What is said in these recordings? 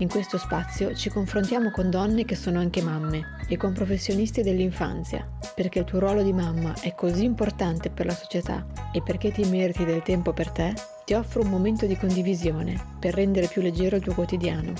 In questo spazio ci confrontiamo con donne che sono anche mamme e con professionisti dell'infanzia, perché il tuo ruolo di mamma è così importante per la società e perché ti meriti del tempo per te, ti offro un momento di condivisione per rendere più leggero il tuo quotidiano.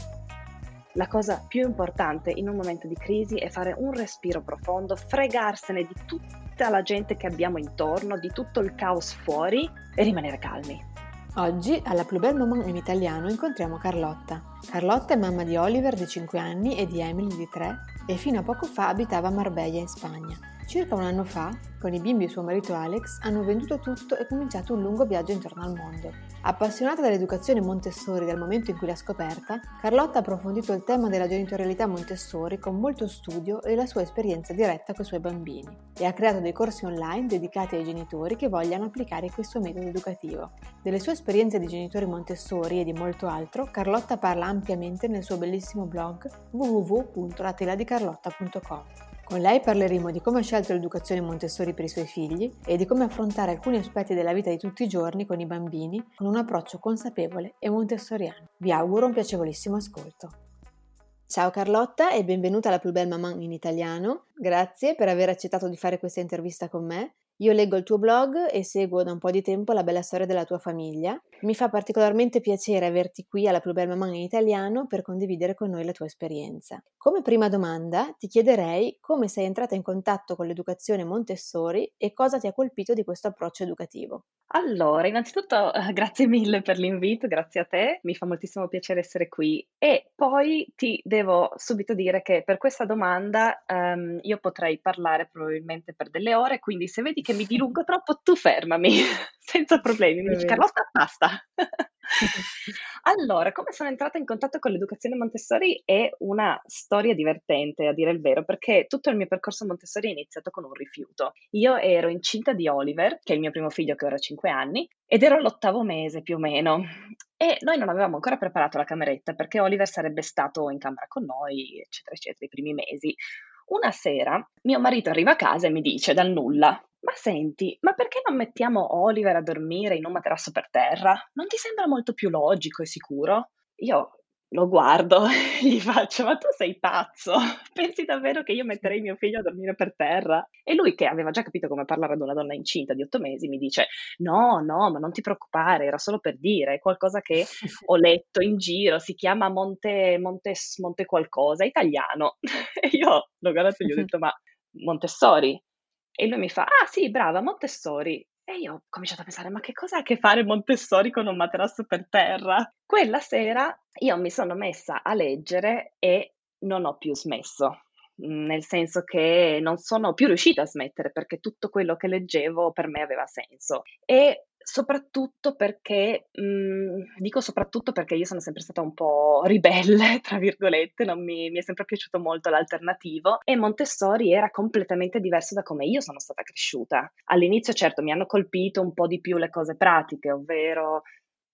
La cosa più importante in un momento di crisi è fare un respiro profondo, fregarsene di tutta la gente che abbiamo intorno, di tutto il caos fuori e rimanere calmi. Oggi alla Plus Belle Maman in italiano incontriamo Carlotta. Carlotta è mamma di Oliver di 5 anni e di Emily di 3 e fino a poco fa abitava a Marbella in Spagna. Circa un anno fa, con i bimbi e suo marito Alex, hanno venduto tutto e cominciato un lungo viaggio intorno al mondo. Appassionata dall'educazione Montessori dal momento in cui l'ha scoperta, Carlotta ha approfondito il tema della genitorialità Montessori con molto studio e la sua esperienza diretta con i suoi bambini e ha creato dei corsi online dedicati ai genitori che vogliano applicare questo metodo educativo. Delle sue esperienze di genitori Montessori e di molto altro, Carlotta parla ampiamente nel suo bellissimo blog www.lateladicarlotta.com. Con lei parleremo di come ha scelto l'educazione Montessori per i suoi figli e di come affrontare alcuni aspetti della vita di tutti i giorni con i bambini con un approccio consapevole e montessoriano. Vi auguro un piacevolissimo ascolto. Ciao Carlotta e benvenuta alla Plus Belle Maman in italiano. Grazie per aver accettato di fare questa intervista con me. Io leggo il tuo blog e seguo da un po' di tempo la bella storia della tua famiglia. Mi fa particolarmente piacere averti qui alla Plus Belle Maman in italiano per condividere con noi la tua esperienza. Come prima domanda ti chiederei come sei entrata in contatto con l'educazione Montessori e cosa ti ha colpito di questo approccio educativo. Allora, innanzitutto eh, grazie mille per l'invito, grazie a te, mi fa moltissimo piacere essere qui. E poi ti devo subito dire che per questa domanda um, io potrei parlare probabilmente per delle ore, quindi se vedi che mi dilungo troppo tu fermami, senza problemi, mi dici Carlotta basta. allora, come sono entrata in contatto con l'educazione Montessori è una storia divertente, a dire il vero, perché tutto il mio percorso Montessori è iniziato con un rifiuto. Io ero incinta di Oliver, che è il mio primo figlio che ora ha 5 anni, ed ero all'ottavo mese più o meno. E noi non avevamo ancora preparato la cameretta perché Oliver sarebbe stato in camera con noi, eccetera, eccetera, i primi mesi. Una sera mio marito arriva a casa e mi dice dal nulla: Ma senti, ma perché non mettiamo Oliver a dormire in un materasso per terra? Non ti sembra molto più logico e sicuro? Io lo guardo e gli faccio: Ma tu sei pazzo? Pensi davvero che io metterei mio figlio a dormire per terra? E lui, che aveva già capito come parlare ad una donna incinta di otto mesi, mi dice: No, no, ma non ti preoccupare, era solo per dire, è qualcosa che ho letto in giro, si chiama Monte, Monte, Monte qualcosa, italiano. E io l'ho guardato e gli ho detto: Ma Montessori? E lui mi fa: Ah, sì, brava, Montessori. E io ho cominciato a pensare, ma che cosa ha a che fare Montessori con un materasso per terra? Quella sera io mi sono messa a leggere e non ho più smesso, nel senso che non sono più riuscita a smettere perché tutto quello che leggevo per me aveva senso. E soprattutto perché, mh, dico soprattutto perché io sono sempre stata un po' ribelle, tra virgolette, non mi, mi, è sempre piaciuto molto l'alternativo e Montessori era completamente diverso da come io sono stata cresciuta. All'inizio certo mi hanno colpito un po' di più le cose pratiche, ovvero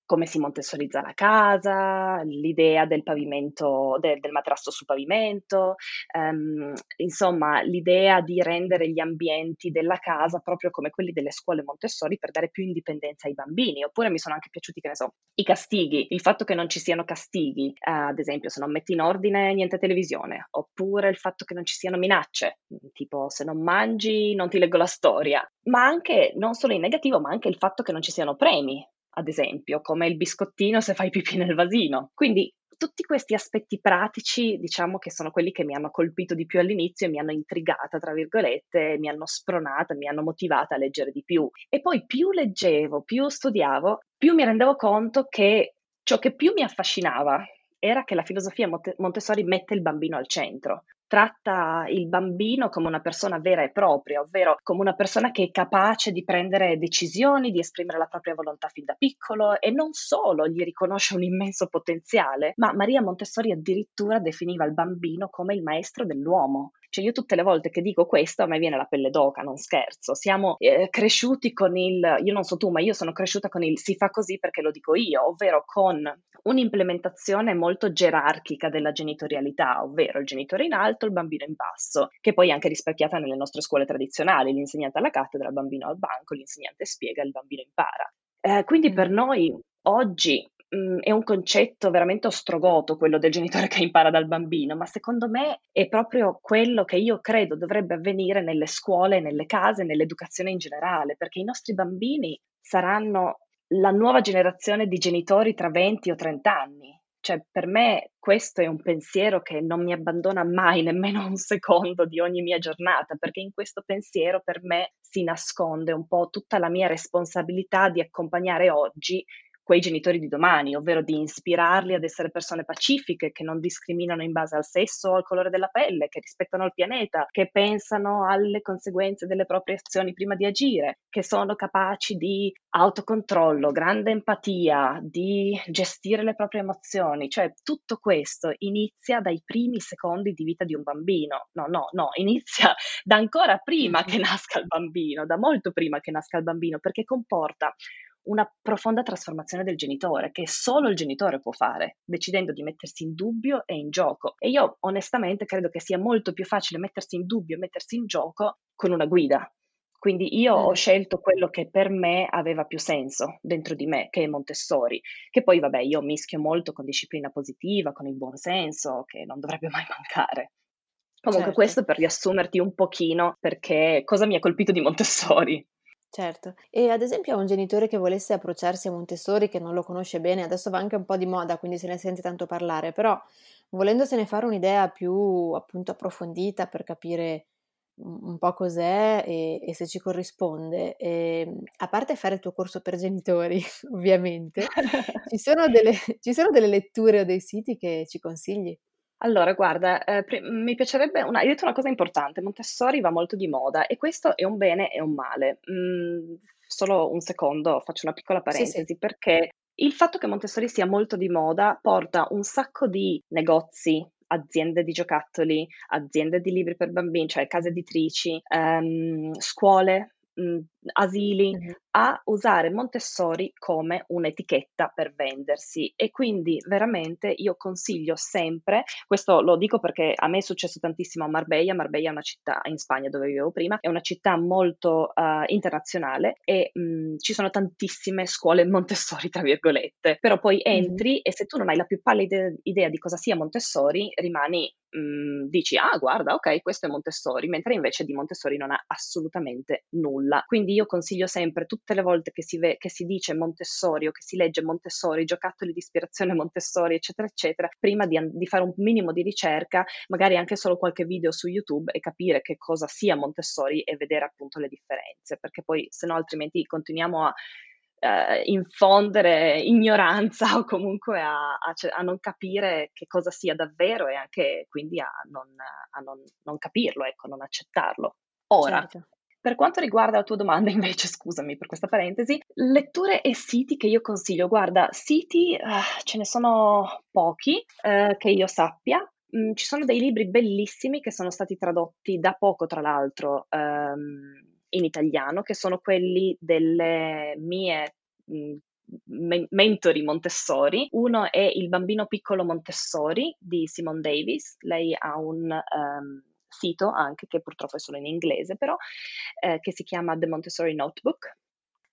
come si montessorizza la casa, l'idea del pavimento, de, del materasso sul pavimento, um, insomma l'idea di rendere gli ambienti della casa proprio come quelli delle scuole Montessori per dare più indipendenza ai bambini. Oppure mi sono anche piaciuti, che ne so, i castighi, il fatto che non ci siano castighi, uh, ad esempio se non metti in ordine niente televisione, oppure il fatto che non ci siano minacce, tipo se non mangi non ti leggo la storia, ma anche non solo in negativo, ma anche il fatto che non ci siano premi ad esempio, come il biscottino se fai pipì nel vasino. Quindi tutti questi aspetti pratici, diciamo che sono quelli che mi hanno colpito di più all'inizio e mi hanno intrigata, tra virgolette, mi hanno spronata, mi hanno motivata a leggere di più. E poi più leggevo, più studiavo, più mi rendevo conto che ciò che più mi affascinava era che la filosofia Montessori mette il bambino al centro. Tratta il bambino come una persona vera e propria, ovvero come una persona che è capace di prendere decisioni, di esprimere la propria volontà fin da piccolo e non solo gli riconosce un immenso potenziale, ma Maria Montessori addirittura definiva il bambino come il maestro dell'uomo. Cioè io tutte le volte che dico questo a me viene la pelle d'oca, non scherzo. Siamo eh, cresciuti con il, io non so tu, ma io sono cresciuta con il si fa così perché lo dico io, ovvero con un'implementazione molto gerarchica della genitorialità, ovvero il genitore in alto, il bambino in basso, che poi è anche rispecchiata nelle nostre scuole tradizionali, l'insegnante alla cattedra, il bambino al banco, l'insegnante spiega, il bambino impara. Eh, quindi per mm. noi oggi mh, è un concetto veramente ostrogoto quello del genitore che impara dal bambino, ma secondo me è proprio quello che io credo dovrebbe avvenire nelle scuole, nelle case, nell'educazione in generale, perché i nostri bambini saranno la nuova generazione di genitori tra 20 o 30 anni. Cioè, per me questo è un pensiero che non mi abbandona mai, nemmeno un secondo di ogni mia giornata, perché in questo pensiero per me si nasconde un po' tutta la mia responsabilità di accompagnare oggi quei genitori di domani, ovvero di ispirarli ad essere persone pacifiche, che non discriminano in base al sesso o al colore della pelle, che rispettano il pianeta, che pensano alle conseguenze delle proprie azioni prima di agire, che sono capaci di autocontrollo, grande empatia, di gestire le proprie emozioni. Cioè tutto questo inizia dai primi secondi di vita di un bambino. No, no, no, inizia da ancora prima che nasca il bambino, da molto prima che nasca il bambino, perché comporta una profonda trasformazione del genitore che solo il genitore può fare, decidendo di mettersi in dubbio e in gioco. E io onestamente credo che sia molto più facile mettersi in dubbio e mettersi in gioco con una guida. Quindi io ho scelto quello che per me aveva più senso dentro di me, che è Montessori, che poi vabbè io mischio molto con disciplina positiva, con il buon senso, che non dovrebbe mai mancare. Comunque certo. questo per riassumerti un pochino perché cosa mi ha colpito di Montessori. Certo. E ad esempio a un genitore che volesse approcciarsi a Montessori, che non lo conosce bene, adesso va anche un po' di moda, quindi se ne sente tanto parlare, però volendosene fare un'idea più appunto approfondita per capire un po' cos'è e, e se ci corrisponde, e, ehm, a parte fare il tuo corso per genitori, ovviamente, ci sono, delle, ci sono delle letture o dei siti che ci consigli? Allora, guarda, eh, pri- mi piacerebbe una, hai detto una cosa importante, Montessori va molto di moda e questo è un bene e un male. Mm, solo un secondo, faccio una piccola Sì, sì. parentesi, perché il fatto che Montessori sia molto di moda porta un sacco di negozi, aziende di giocattoli, aziende di libri per bambini, cioè case editrici, ehm, scuole, mh, asili, Mh-mh. a usare Montessori come un'etichetta per vendersi. E quindi veramente io consiglio sempre, questo lo dico perché a me è successo tantissimo a Marbella, Marbella è una città in Spagna dove vivevo prima, è una città molto uh, internazionale e mh, ci sono tantissime scuole Montessori tra virgolette, però poi entri mm. e se tu non hai la più pallida idea di cosa sia Montessori rimani dici ah guarda ok questo è Montessori mentre invece di Montessori non ha assolutamente nulla. Quindi io consiglio sempre tutte le volte che si, ve- che si dice Montessori o che si legge Montessori, giocattoli di ispirazione Montessori, eccetera, eccetera, prima di, di fare un minimo di ricerca, magari anche solo qualche video su YouTube e capire che cosa sia Montessori e vedere appunto le differenze, perché poi se no altrimenti continuiamo a Uh, infondere ignoranza o comunque a, a, a, non capire che cosa sia davvero e anche quindi a non, a non, non capirlo, ecco, non accettarlo. Ora, certo. Per quanto riguarda la tua domanda, invece, scusami per questa parentesi, letture e siti che io consiglio. Guarda, siti uh, ce ne sono pochi uh, che io sappia. Mm, ci sono dei libri bellissimi che sono stati tradotti da poco, tra l'altro, um, in italiano, che sono quelli delle mie mm, mentori Montessori. Uno è Il bambino piccolo Montessori di Simone Davis. Lei ha un um, sito anche, che purtroppo è solo in inglese però, eh, che si chiama The Montessori Notebook.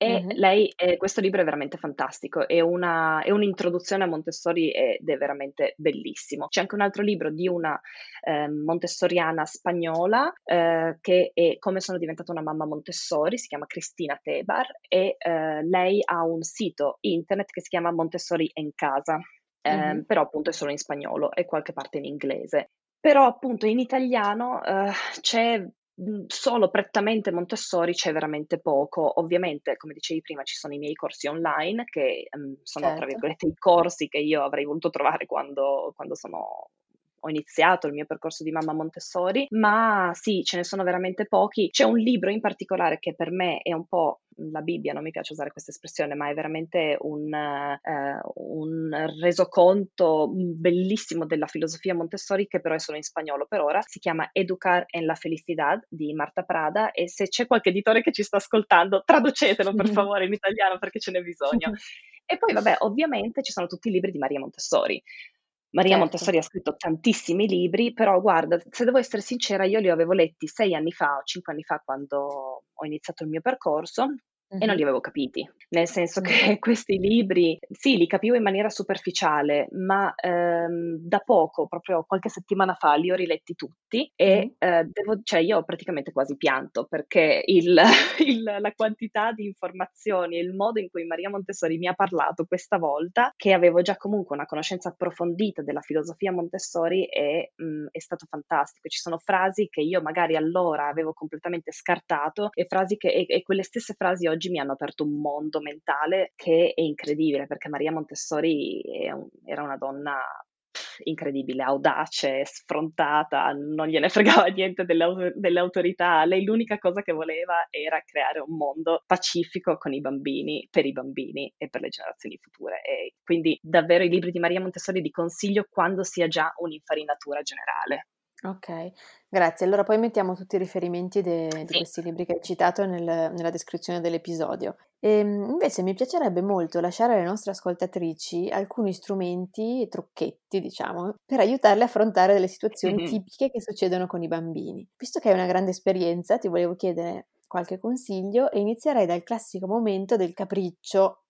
E mm-hmm. lei, eh, questo libro è veramente fantastico, è, una, è, un'introduzione a Montessori ed è veramente bellissimo. C'è anche un altro libro di una eh, montessoriana spagnola eh, che è Come sono diventata una mamma Montessori, si chiama Cristina Tebar e eh, lei ha un sito internet che si chiama Montessori en casa. Mm-hmm. però appunto è solo in spagnolo e qualche parte in inglese. Però appunto in italiano eh, c'è mhmm, solo prettamente Montessori c'è veramente poco. Ovviamente, come dicevi prima, ci sono i miei corsi online che um, sono, certo. tra virgolette, i corsi che io avrei voluto trovare quando, quando sono ho iniziato il mio percorso di mamma Montessori, ma sì, ce ne sono veramente pochi. C'è un libro in particolare che per me è un po' la Bibbia, non mi piace usare questa espressione, ma è veramente un, eh, un resoconto bellissimo della filosofia Montessori che però è solo in spagnolo per ora. Si chiama Educar en la Felicidad di Marta Prada e se c'è qualche editore che ci sta ascoltando, traducetelo per favore in italiano perché ce n'è bisogno. E poi, vabbè, ovviamente ci sono tutti i libri di Maria Montessori. Maria Certo. Montessori ha scritto tantissimi libri, però guarda, se devo essere sincera, io li avevo letti sei anni fa o cinque anni fa quando ho iniziato il mio percorso e non li avevo capiti, nel senso Mh. che questi libri, sì, li capivo in maniera superficiale, ma ehm, da poco, proprio qualche settimana fa, li ho riletti tutti e Mh. eh, devo, cioè io ho praticamente quasi pianto perché il, il- la quantità di informazioni e il modo in cui Maria Montessori mi ha parlato questa volta, che avevo già comunque una conoscenza approfondita della filosofia Montessori, è, mm, è stato fantastico. Ci sono frasi che io magari allora avevo completamente scartato e, frasi che, e, e quelle stesse frasi oggi mi hanno aperto un mondo mentale che è incredibile perché Maria Montessori un- era una donna incredibile, audace, sfrontata, non gliene fregava niente delle, delle autorità. Lei l'unica cosa che voleva era creare un mondo pacifico con i bambini, per i bambini e per le generazioni future. E quindi davvero i libri di Maria Montessori li consiglio quando sia già un'infarinatura generale. Okay, grazie. Allora poi mettiamo tutti i riferimenti de di Sì. questi libri che hai citato nel nella descrizione dell'episodio. Ehm, invece mi piacerebbe molto lasciare alle nostre ascoltatrici alcuni strumenti e trucchetti, diciamo, per aiutarle a affrontare delle situazioni Mhm. tipiche che succedono con i bambini. Visto che hai una grande esperienza, ti volevo chiedere qualche consiglio e inizierei dal classico momento del capriccio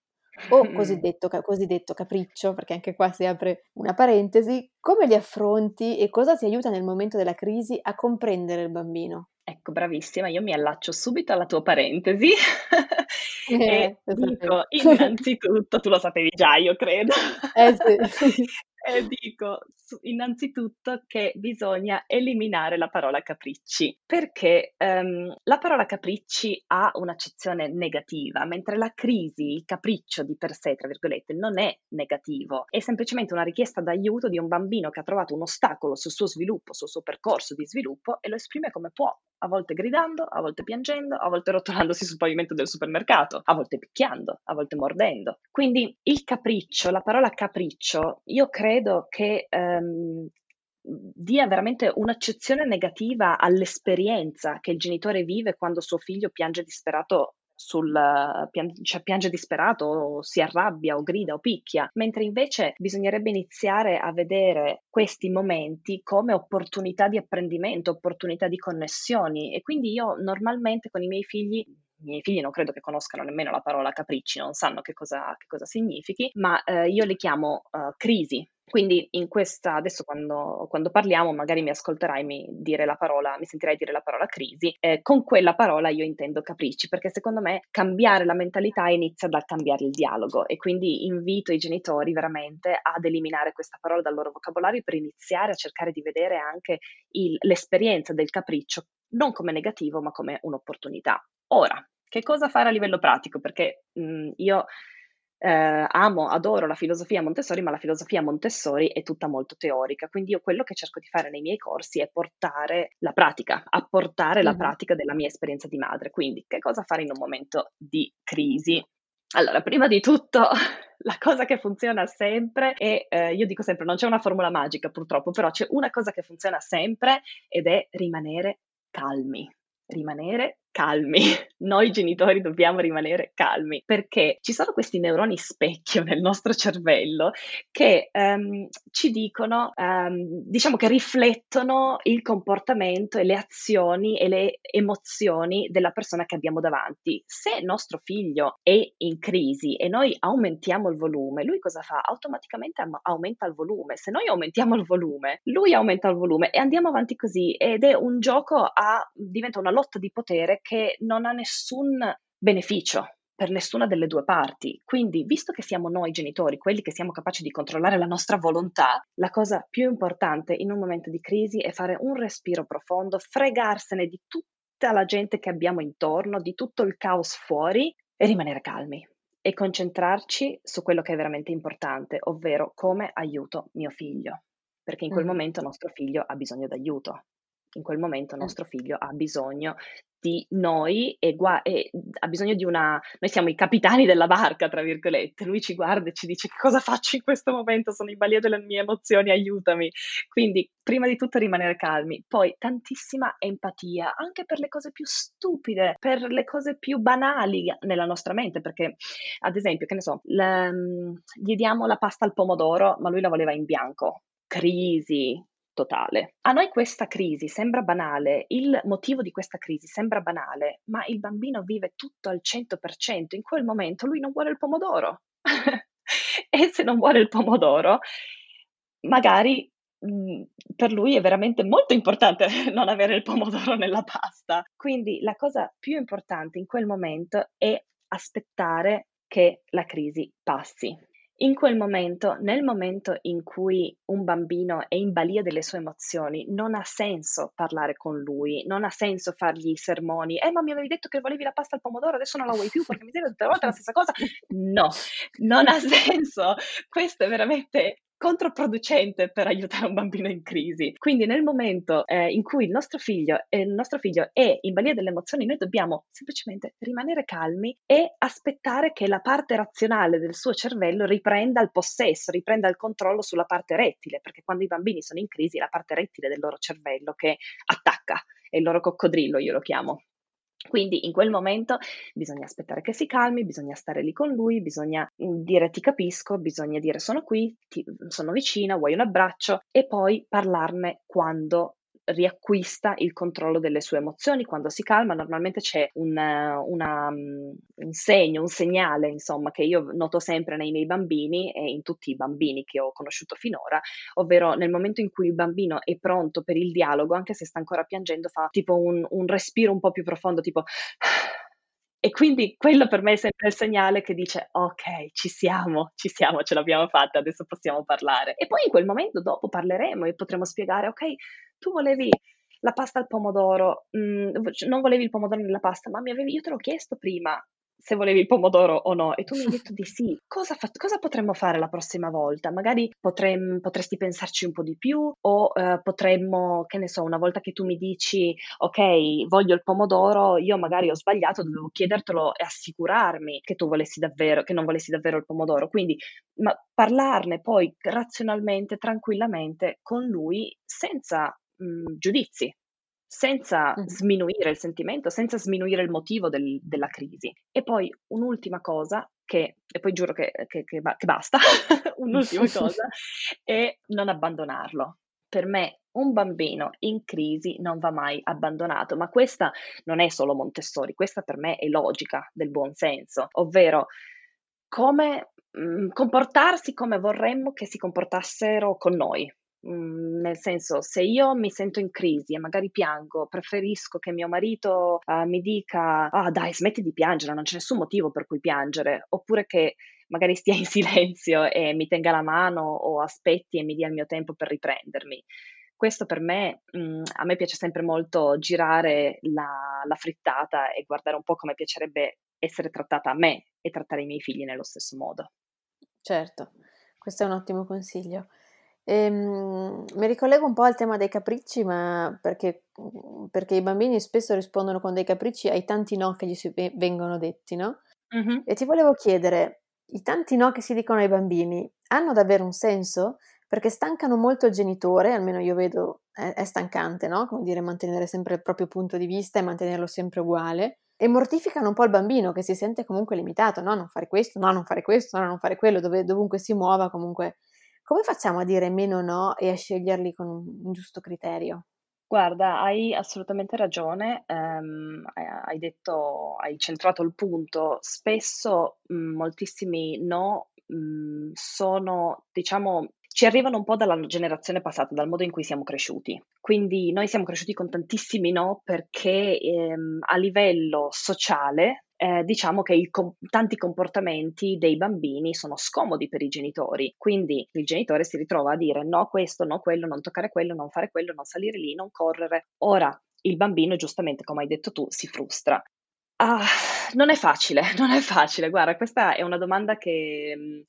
o cosiddetto, ca- cosiddetto capriccio, perché anche qua si apre una parentesi. Come li affronti e cosa ti aiuta nel momento della crisi a comprendere il bambino? Ecco, bravissima, io mi allaccio subito alla tua parentesi e lo dico innanzitutto, tu lo sapevi già, io credo, Eh sì. e dico innanzitutto che bisogna eliminare la parola capricci, perché ehm, la parola capricci ha un'accezione negativa, mentre la crisi, il capriccio di per sé, tra virgolette, non è negativo, è semplicemente una richiesta d'aiuto di un bambino che ha trovato un ostacolo sul suo sviluppo, sul suo percorso di sviluppo e lo esprime come può, a volte gridando, a volte piangendo, a volte rotolandosi sul pavimento del supermercato, a volte picchiando, a volte mordendo. Quindi il capriccio, la parola capriccio, io credo che ehm, dia veramente un'accezione negativa all'esperienza che il genitore vive quando suo figlio piange disperato sul, cioè piange disperato, o si arrabbia o grida o picchia, mentre invece bisognerebbe iniziare a vedere questi momenti come opportunità di apprendimento, opportunità di connessioni e quindi io normalmente con i miei figli i miei figli non credo che conoscano nemmeno la parola capricci, non sanno che cosa, che cosa significhi, ma eh, io li chiamo eh, crisi. Quindi in questa, adesso quando, quando parliamo magari mi ascolterai mi, dire la parola, mi sentirai dire la parola crisi, eh, con quella parola io intendo capricci, perché secondo me cambiare la mentalità inizia dal cambiare il dialogo e quindi invito i genitori veramente ad eliminare questa parola dal loro vocabolario per iniziare a cercare di vedere anche il- l'esperienza del capriccio non come negativo ma come un'opportunità. Ora, che cosa fare a livello pratico? Perché mh, io eh, amo, adoro la filosofia Montessori, ma la filosofia Montessori è tutta molto teorica, quindi io quello che cerco di fare nei miei corsi è portare la pratica, apportare la Mhm. pratica della mia esperienza di madre. Quindi, che cosa fare in un momento di crisi? Allora, prima di tutto, la cosa che funziona sempre è, eh, io dico sempre, non c'è una formula magica purtroppo, però c'è una cosa che funziona sempre ed è rimanere calmi. Rimanere calmi. Noi genitori dobbiamo rimanere calmi perché ci sono questi neuroni specchio nel nostro cervello che ehm, ci dicono, ehm, diciamo che riflettono il comportamento e le azioni e le emozioni della persona che abbiamo davanti. Se nostro figlio è in crisi e noi aumentiamo il volume, lui cosa fa? Automaticamente am- aumenta il volume. Se noi aumentiamo il volume, lui aumenta il volume e andiamo avanti così ed è un gioco a, diventa una lotta di potere che non ha nessun beneficio per nessuna delle due parti. Quindi, visto che siamo noi genitori, quelli che siamo capaci di controllare la nostra volontà, la cosa più importante in un momento di crisi è fare un respiro profondo, fregarsene di tutta la gente che abbiamo intorno, di tutto il caos fuori e rimanere calmi e concentrarci su quello che è veramente importante, ovvero come aiuto mio figlio. perché in quel Mh. momento nostro figlio ha bisogno d'aiuto. In quel momento Mh. nostro figlio ha bisogno di noi e gua e ha bisogno di una noi siamo i "capitani della barca" tra virgolette. Lui ci guarda e ci dice: "Che cosa faccio in questo momento? Sono in balia delle mie emozioni, aiutami". Quindi prima di tutto rimanere calmi, poi tantissima empatia, anche per le cose più stupide, per le cose più banali nella nostra mente, perché ad esempio, che ne so, l mhmm, gli diamo la pasta al pomodoro, ma lui la voleva in bianco. Crisi totale. A noi questa crisi sembra banale, il motivo di questa crisi sembra banale, ma il bambino vive tutto al 100%. In quel momento lui non vuole il pomodoro. E se non vuole il pomodoro, magari, mhmm, per lui è veramente molto importante non avere il pomodoro nella pasta. Quindi la cosa più importante in quel momento è aspettare che la crisi passi. In quel momento, nel momento in cui un bambino è in balia delle sue emozioni, non ha senso parlare con lui, non ha senso fargli i sermoni: "Eh, ma mi avevi detto che volevi la pasta al pomodoro, adesso non la vuoi più perché mi dicevi tutte le volte la stessa cosa". No, non ha senso. Questo è veramente controproducente per aiutare un bambino in crisi. Quindi nel momento, ehm, in cui il nostro figlio ehm, il nostro figlio è in balia delle emozioni, noi dobbiamo semplicemente rimanere calmi e aspettare che la parte razionale del suo cervello riprenda il possesso, riprenda il controllo sulla parte rettile, perché quando i bambini sono in crisi è la parte rettile del loro cervello che attacca, è il loro coccodrillo, io lo chiamo. Quindi in quel momento bisogna aspettare che si calmi, bisogna stare lì con lui, bisogna, mhmm, dire: "Ti capisco", bisogna dire: "Sono qui, ti sono vicina, vuoi un abbraccio?" E poi parlarne quando riacquista il controllo delle sue emozioni, quando si calma. Normalmente c'è un una mhmm, un segno, un segnale insomma che io noto sempre nei miei bambini e in tutti i bambini che ho conosciuto finora, ovvero nel momento in cui il bambino è pronto per il dialogo, anche se sta ancora piangendo, fa tipo un un respiro un po' più profondo, tipo e quindi quello per me è sempre il segnale che dice: "Okay, ci siamo, ci siamo, ce l'abbiamo fatta, adesso possiamo parlare". E poi in quel momento dopo parleremo e potremo spiegare: "Okay, tu volevi la pasta al pomodoro, v c non volevi il pomodoro nella pasta, ma avevi io te l'ho chiesto prima se volevi il pomodoro o no e tu mi hai detto di sì. Cosa fa cosa potremmo fare la prossima volta? Magari potrem potresti pensarci un po' di più o, ehm, potremmo, che ne so, una volta che tu mi dici: "Okay, voglio il pomodoro", io magari ho sbagliato, dovevo chiedertelo e assicurarmi che tu volessi davvero che non volessi davvero il pomodoro. Quindi, ma parlarne poi razionalmente, tranquillamente con lui senza, mhmm, giudizi, senza sminuire il sentimento, senza sminuire il motivo del della crisi. E poi un'ultima cosa che e poi giuro che che che ba basta, un'ultima cosa è non abbandonarlo. Per me un bambino in crisi non va mai abbandonato, ma questa non è solo Montessori, questa per me è logica del buon senso, ovvero come, mhmm, comportarsi come vorremmo che si comportassero con noi. Mhmm, nel senso, se io mi sento in crisi e magari piango, preferisco che mio marito, uhm, mi dica: "Ah dai, smetti di piangere, non c'è nessun motivo per cui piangere", oppure che magari stia in silenzio e mi tenga la mano o aspetti e mi dia il mio tempo per riprendermi. Questo per me mhmm, a me piace sempre molto girare la la frittata e guardare un po' come piacerebbe essere trattata a me e trattare i miei figli nello stesso modo. Certo, questo è un ottimo consiglio. Ehm, mi ricollego un po' al tema dei capricci, ma perché perché i bambini spesso rispondono con dei capricci ai tanti no che gli si ve vengono detti, no, Mh-mh. e ti volevo chiedere: i tanti no che si dicono ai bambini hanno davvero un senso? Perché stancano molto il genitore, almeno io vedo è è stancante, no, come dire mantenere sempre il proprio punto di vista e mantenerlo sempre uguale, e mortificano un po' il bambino che si sente comunque limitato: "No, non fare questo, no, non fare questo, no, non fare quello", dove dovunque si muova comunque come facciamo a dire meno no e a sceglierli con un giusto criterio? Guarda, hai assolutamente ragione, ehm, hai detto hai centrato il punto. Spesso, mhmm, moltissimi no, mhmm, sono diciamo ci arrivano un po' dalla generazione passata, dal modo in cui siamo cresciuti. Quindi noi siamo cresciuti con tantissimi no perché, ehm, a livello sociale, ehm, diciamo che com tanti comportamenti dei bambini sono scomodi per i genitori. Quindi il genitore si ritrova a dire: "No questo, no quello, non toccare quello, non fare quello, non salire lì, non correre". Ora il bambino giustamente, come hai detto tu, si frustra. Ah, non è facile, non è facile. Guarda, questa è una domanda che, mhmm,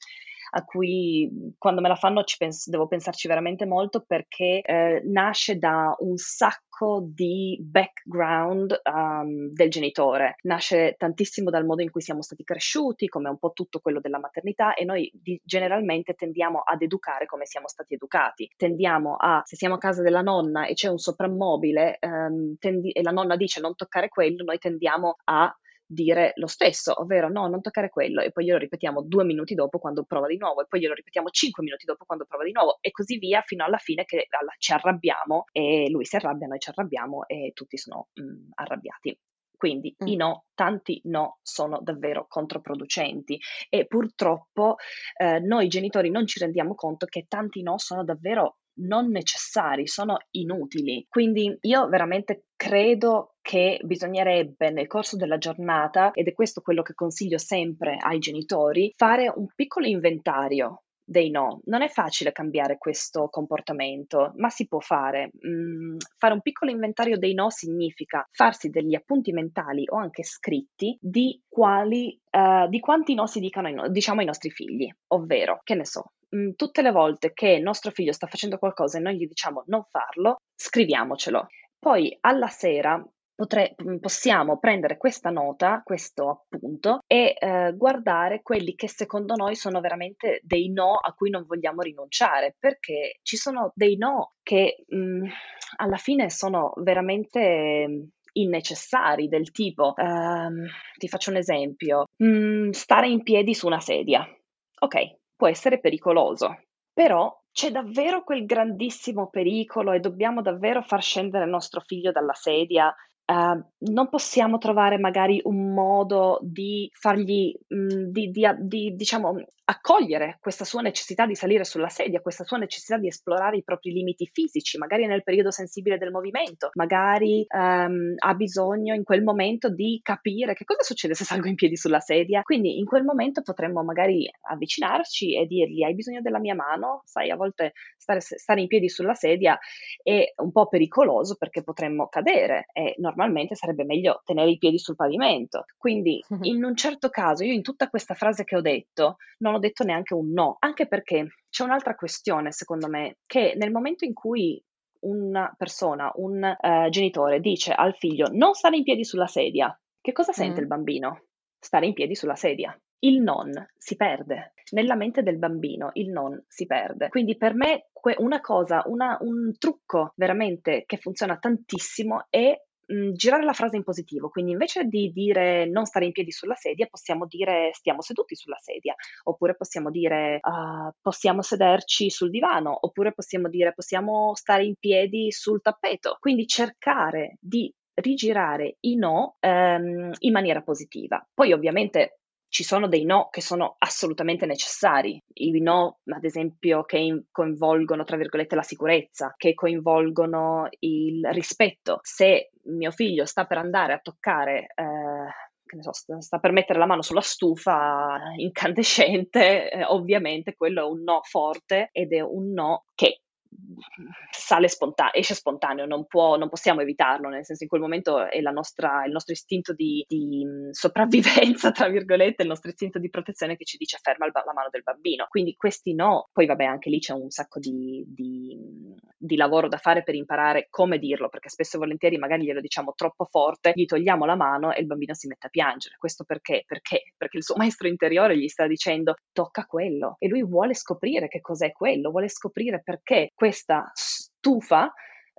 a cui quando me la fanno penso, devo pensarci veramente molto perché eh, nasce da un sacco di background um, del genitore, nasce tantissimo dal modo in cui siamo stati cresciuti, come un po' tutto quello della maternità e noi di, generalmente tendiamo ad educare come siamo stati educati, tendiamo a, se siamo a casa della nonna e c'è un soprammobile um, tendi- e la nonna dice non toccare quello, noi tendiamo a dire lo stesso, ovvero no, non toccare quello, e poi glielo ripetiamo due minuti dopo quando prova di nuovo, e poi glielo ripetiamo cinque minuti dopo quando prova di nuovo, e così via fino alla fine che alla, ci arrabbiamo e lui si arrabbia, noi ci arrabbiamo e tutti sono mh, mm, arrabbiati. Quindi mm. i no, tanti no sono davvero controproducenti e purtroppo eh, noi genitori non ci rendiamo conto che tanti no sono davvero non necessari, sono inutili. Quindi io veramente credo che bisognerebbe nel corso della giornata, ed è questo quello che consiglio sempre ai genitori, fare un piccolo inventario dei no. Non è facile cambiare questo comportamento, ma si può fare. Mm, fare un piccolo inventario dei no significa farsi degli appunti mentali o anche scritti di quali, uh, di quanti no si dicano ai, no, diciamo ai nostri figli, ovvero, che ne so, mm, tutte le volte che nostro figlio sta facendo qualcosa e noi gli diciamo non farlo, scriviamocelo. Poi alla sera potre- possiamo prendere questa nota, questo appunto, e eh, guardare quelli che secondo noi sono veramente dei no a cui non vogliamo rinunciare, perché ci sono dei no che mh, alla fine sono veramente innecessari del tipo, uh, ti faccio un esempio, mh, stare in piedi su una sedia. Ok, può essere pericoloso, però c'è davvero quel grandissimo pericolo e dobbiamo davvero far scendere il nostro figlio dalla sedia Uh, non possiamo trovare magari un modo di fargli, mh, mhmm, di, di, di, diciamo, accogliere questa sua necessità di salire sulla sedia, questa sua necessità di esplorare i propri limiti fisici, magari nel periodo sensibile del movimento, magari um, ha bisogno in quel momento di capire che cosa succede se salgo in piedi sulla sedia. Quindi in quel momento potremmo magari avvicinarci e dirgli hai bisogno della mia mano, sai, a volte stare, stare in piedi sulla sedia è un po' pericoloso perché potremmo cadere e normalmente sarebbe meglio tenere i piedi sul pavimento. Quindi in un certo caso io in tutta questa frase che ho detto non ho detto neanche un no, anche perché c'è un'altra questione secondo me che nel momento in cui una persona, un uh, genitore dice al figlio non stare in piedi sulla sedia, che cosa sente mm. il bambino? Stare in piedi sulla sedia. Il non si perde. Nella mente del bambino il non si perde. Quindi per me una cosa, una, un trucco veramente che funziona tantissimo è mh, girare la frase in positivo, quindi invece di dire non stare in piedi sulla sedia, possiamo dire stiamo seduti sulla sedia, oppure possiamo dire uh, possiamo sederci sul divano, oppure possiamo dire possiamo stare in piedi sul tappeto. Quindi cercare di rigirare i no um, in maniera positiva. Poi ovviamente ci sono dei no che sono assolutamente necessari, i no ad esempio che in- coinvolgono tra virgolette la sicurezza, che coinvolgono il rispetto. Se mio figlio sta per andare a toccare eh, so, sta per mettere la mano sulla stufa incandescente, eh, ovviamente quello è un no forte ed è un no che sale spontaneo, esce spontaneo, non, può, non, possiamo evitarlo, nel senso in quel momento è nostra, il nostro istinto di, di, sopravvivenza, tra virgolette, il nostro istinto di protezione che ci dice ferma la mano del bambino. Quindi questi no, poi vabbè anche lì c'è un sacco di, di, di lavoro da fare per imparare come dirlo, perché spesso e volentieri magari glielo diciamo troppo forte, gli togliamo la mano e il bambino si mette a piangere. Questo perché? Perché? Perché il suo maestro interiore gli sta dicendo tocca quello e lui vuole scoprire che cos'è quello, vuole scoprire perché questa stufa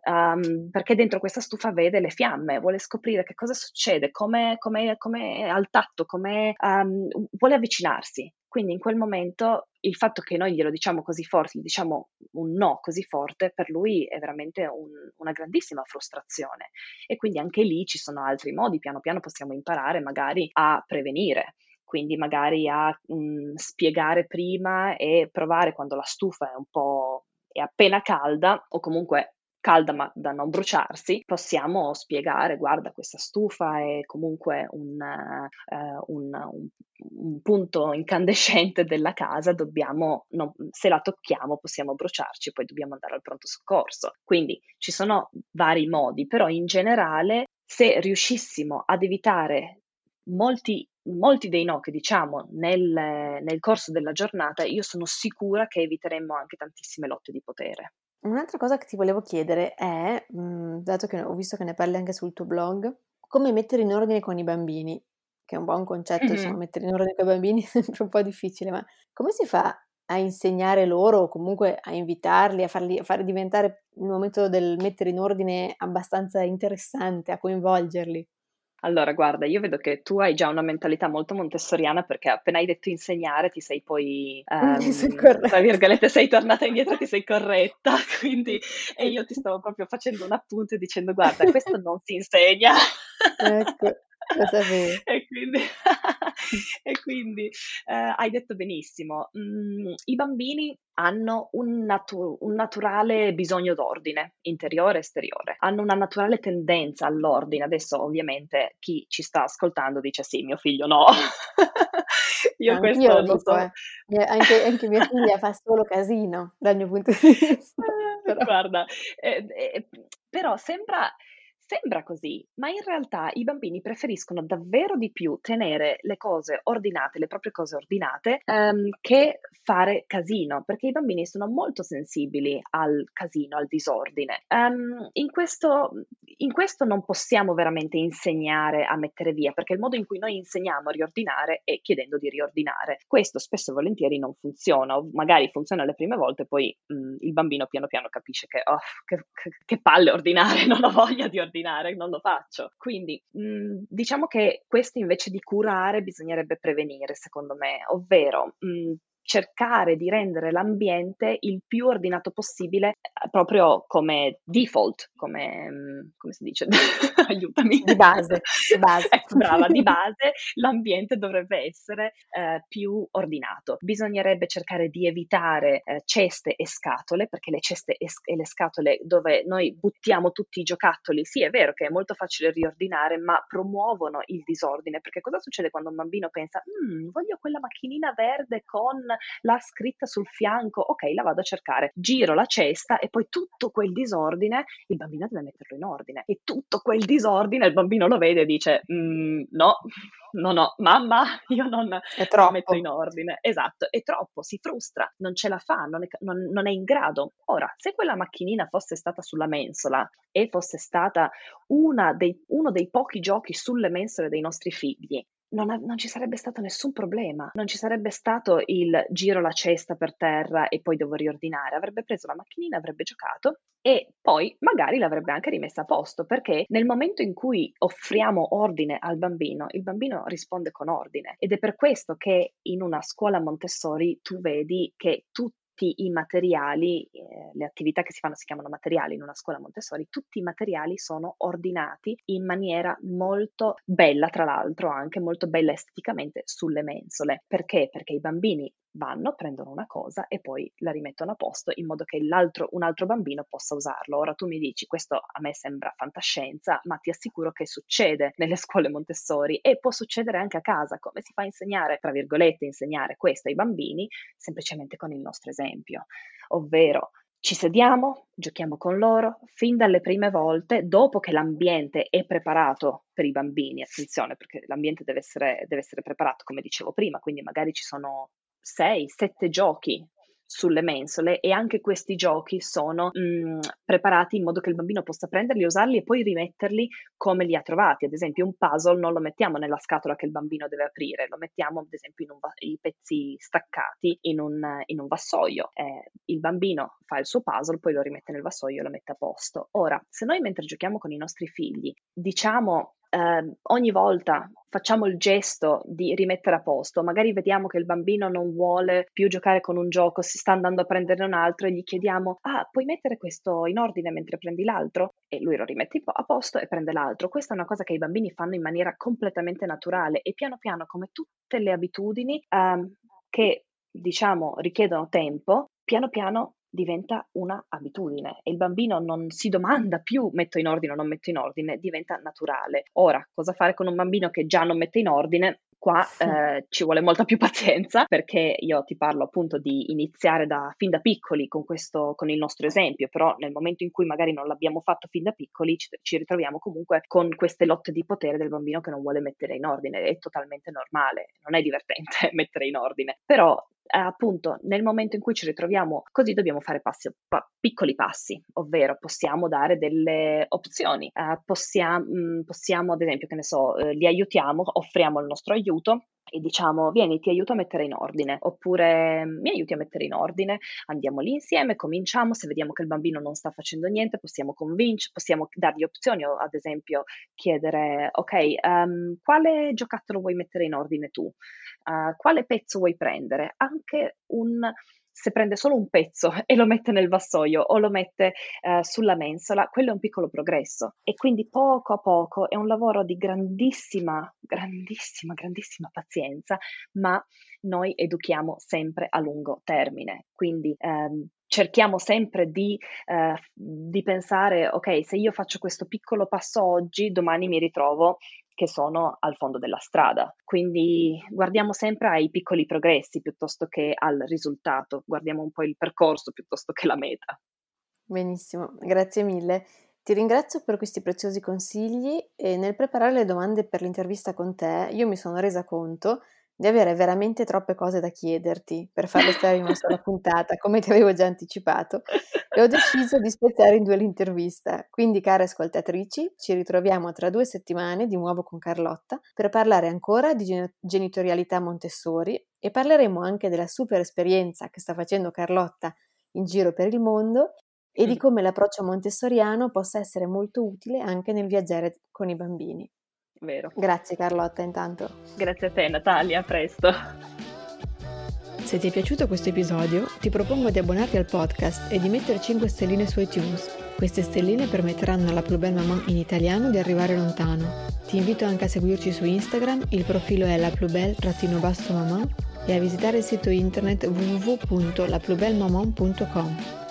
Um, perché dentro questa stufa vede le fiamme, vuole scoprire che cosa succede, come, come al tatto, come um, vuole avvicinarsi. Quindi in quel momento il fatto che noi glielo diciamo così forte, gli diciamo un no così forte, per lui è veramente un, una grandissima frustrazione. E quindi anche lì ci sono altri modi, piano piano possiamo imparare magari a prevenire quindi magari a mh, mm, spiegare prima e provare quando la stufa è un po' è appena calda o comunque calda ma da non bruciarsi, possiamo spiegare, guarda, questa stufa è comunque un, uh, un, un, un punto incandescente della casa, dobbiamo, non, se la tocchiamo possiamo bruciarci, poi dobbiamo andare al pronto soccorso. Quindi ci sono vari modi, però in generale se riuscissimo ad evitare molti, molti dei no che diciamo nel, nel corso della giornata, io sono sicura che eviteremmo anche tantissime lotte di potere. Un'altra cosa che ti volevo chiedere è, mh, dato che ho visto che ne parli anche sul tuo blog, come mettere in ordine con i bambini, che è un po' un concetto, Mhm. insomma, mettere in ordine con i bambini è sempre un po' difficile, ma come si fa a insegnare loro o comunque a invitarli, a farli, a fare diventare il momento del mettere in ordine abbastanza interessante, a coinvolgerli? Allora, guarda, io vedo che tu hai già una mentalità molto montessoriana perché appena hai detto insegnare ti sei poi, ehm, tra virgolette, sei tornata indietro, ti sei corretta, quindi, e io ti stavo proprio facendo un appunto e dicendo, guarda, questo non si insegna. Ecco, lo sapevo. E quindi, e quindi eh, hai detto benissimo, mm, i bambini hanno un, natu- un naturale bisogno d'ordine, interiore e esteriore, hanno una naturale tendenza all'ordine. Adesso ovviamente chi ci sta ascoltando dice sì, mio figlio no. Io Anch'io questo lo so. eh. Anche, anche mia figlia fa solo casino dal mio punto di vista. Però- Guarda, eh, eh, però sembra, sembra così, ma in realtà i bambini preferiscono davvero di più tenere le cose ordinate, le proprie cose ordinate, ehm, che fare casino, perché i bambini sono molto sensibili al casino, al disordine. Ehm, in questo, in questo non possiamo veramente insegnare a mettere via, perché il modo in cui noi insegniamo a riordinare è chiedendo di riordinare. Questo spesso e volentieri non funziona, o magari funziona le prime volte, poi mh, il bambino piano piano capisce che, oh, che- che palle ordinare, non ho voglia di ordinare, non lo faccio. Quindi mh, diciamo che questo invece di curare bisognerebbe prevenire, secondo me, ovvero mh, cercare di rendere l'ambiente il più ordinato possibile, eh, proprio come default, come, mh, come si dice? Aiutami. Di base, di base. Ecco, brava, di base l'ambiente dovrebbe essere eh, più ordinato. Bisognerebbe cercare di evitare eh, ceste e scatole, perché le ceste e, e le scatole dove noi buttiamo tutti i giocattoli, sì, è vero che è molto facile riordinare, ma promuovono il disordine, perché cosa succede quando un bambino pensa, "Mm, voglio quella macchinina verde con la scritta sul fianco, ok, la vado a cercare, giro la cesta e poi tutto quel disordine, il bambino deve metterlo in ordine e tutto quel disordine il bambino lo vede e dice "Mm, no, no, no, mamma, io non, troppo. metto in ordine. Esatto, è troppo, si frustra, non ce la fa, non è, non- non è in grado. Ora, se quella macchinina fosse stata sulla mensola e fosse stata una dei- uno dei pochi giochi sulle mensole dei nostri figli, non, av- non ci sarebbe stato nessun problema, non ci sarebbe stato il giro la cesta per terra e poi devo riordinare. Avrebbe preso la macchinina, avrebbe giocato e poi magari l'avrebbe anche rimessa a posto perché nel momento in cui offriamo ordine al bambino, il bambino risponde con ordine ed è per questo che in una scuola Montessori tu vedi che tutti i materiali, eh, le attività che si fanno si chiamano materiali in una scuola Montessori, tutti i materiali sono ordinati in maniera molto bella, tra l'altro anche molto bella esteticamente sulle mensole. Perché? Perché i bambini vanno, prendono una cosa e poi la rimettono a posto in modo che un altro bambino possa usarlo. Ora tu mi dici, questo a me sembra fantascienza, ma ti assicuro che succede nelle scuole Montessori e può succedere anche a casa. Come si fa a insegnare, tra virgolette, insegnare questo ai bambini? Semplicemente con il nostro esempio, ovvero ci sediamo, giochiamo con loro, fin dalle prime volte, dopo che l'ambiente è preparato per i bambini, attenzione perché l'ambiente deve essere, deve essere preparato, come dicevo prima, quindi magari ci sono 6, 7 giochi sulle mensole e anche questi giochi sono mm, preparati in modo che il bambino possa prenderli, usarli e poi rimetterli come li ha trovati. Ad esempio, un puzzle non lo mettiamo nella scatola che il bambino deve aprire, lo mettiamo ad esempio va- i pezzi staccati in un, in un vassoio. Eh, il bambino fa il suo puzzle, poi lo rimette nel vassoio e lo mette a posto. Ora, se noi mentre giochiamo con i nostri figli diciamo eh, ogni volta facciamo il gesto di rimettere a posto, magari vediamo che il bambino non vuole più giocare con un gioco, si sta andando a prenderne un altro e gli chiediamo, ah, puoi mettere questo in ordine mentre prendi l'altro? E lui lo rimette a posto e prende l'altro. Questa è una cosa che i bambini fanno in maniera completamente naturale e piano piano, come tutte le abitudini ehm, che diciamo richiedono tempo, piano piano diventa una abitudine e il bambino non si domanda più metto in ordine o non metto in ordine, diventa naturale. Ora, cosa fare con un bambino che già non mette in ordine? Qua eh, ci vuole molta più pazienza perché io ti parlo appunto di iniziare da, fin da piccoli con, questo, con il nostro esempio, però nel momento in cui magari non l'abbiamo fatto fin da piccoli ci, ci ritroviamo comunque con queste lotte di potere del bambino che non vuole mettere in ordine. È totalmente normale, non è divertente mettere in ordine, però appunto nel momento in cui ci ritroviamo così dobbiamo fare passi, pa- piccoli passi, ovvero possiamo dare delle opzioni, eh, possiamo, mm, possiamo ad esempio, che ne so, eh, li aiutiamo, offriamo il nostro aiuto e diciamo vieni ti aiuto a mettere in ordine oppure mi aiuti a mettere in ordine? Andiamo lì insieme cominciamo se vediamo che il bambino non sta facendo niente possiamo convincere possiamo dargli opzioni o ad esempio chiedere ok um, quale giocattolo vuoi mettere in ordine tu? Uh, quale pezzo vuoi prendere? Anche un se prende solo un pezzo e lo mette nel vassoio o lo mette eh, sulla mensola, quello è un piccolo progresso. E quindi poco a poco è un lavoro di grandissima, grandissima, grandissima pazienza, ma noi educhiamo sempre a lungo termine. Quindi ehm, cerchiamo sempre di, eh, di, pensare, ok, se io faccio questo piccolo passo oggi, domani mi ritrovo che sono al fondo della strada. Quindi guardiamo sempre ai piccoli progressi piuttosto che al risultato, guardiamo un po' il percorso piuttosto che la meta. Benissimo, grazie mille. Ti ringrazio per questi preziosi consigli e nel preparare le domande per l'intervista con te io mi sono resa conto di avere veramente troppe cose da chiederti per farle stare in una sola puntata, come ti avevo già anticipato, e ho deciso di spezzare in due l'intervista. Quindi, care ascoltatrici, ci ritroviamo tra due settimane di nuovo con Carlotta per parlare ancora di genitorialità Montessori e parleremo anche della super esperienza che sta facendo Carlotta in giro per il mondo e di come l'approccio montessoriano possa essere molto utile anche nel viaggiare con i bambini. Vero. Grazie Carlotta intanto. Grazie a te Natalia, a presto. Se ti è piaciuto questo episodio, ti propongo di abbonarti al podcast e di mettere 5 stelline su iTunes. Queste stelline permetteranno alla Plus Belle Maman in italiano di arrivare lontano. Ti invito anche a seguirci su Instagram, il profilo è la maman e a visitare il sito internet www.laplusbellemaman.com.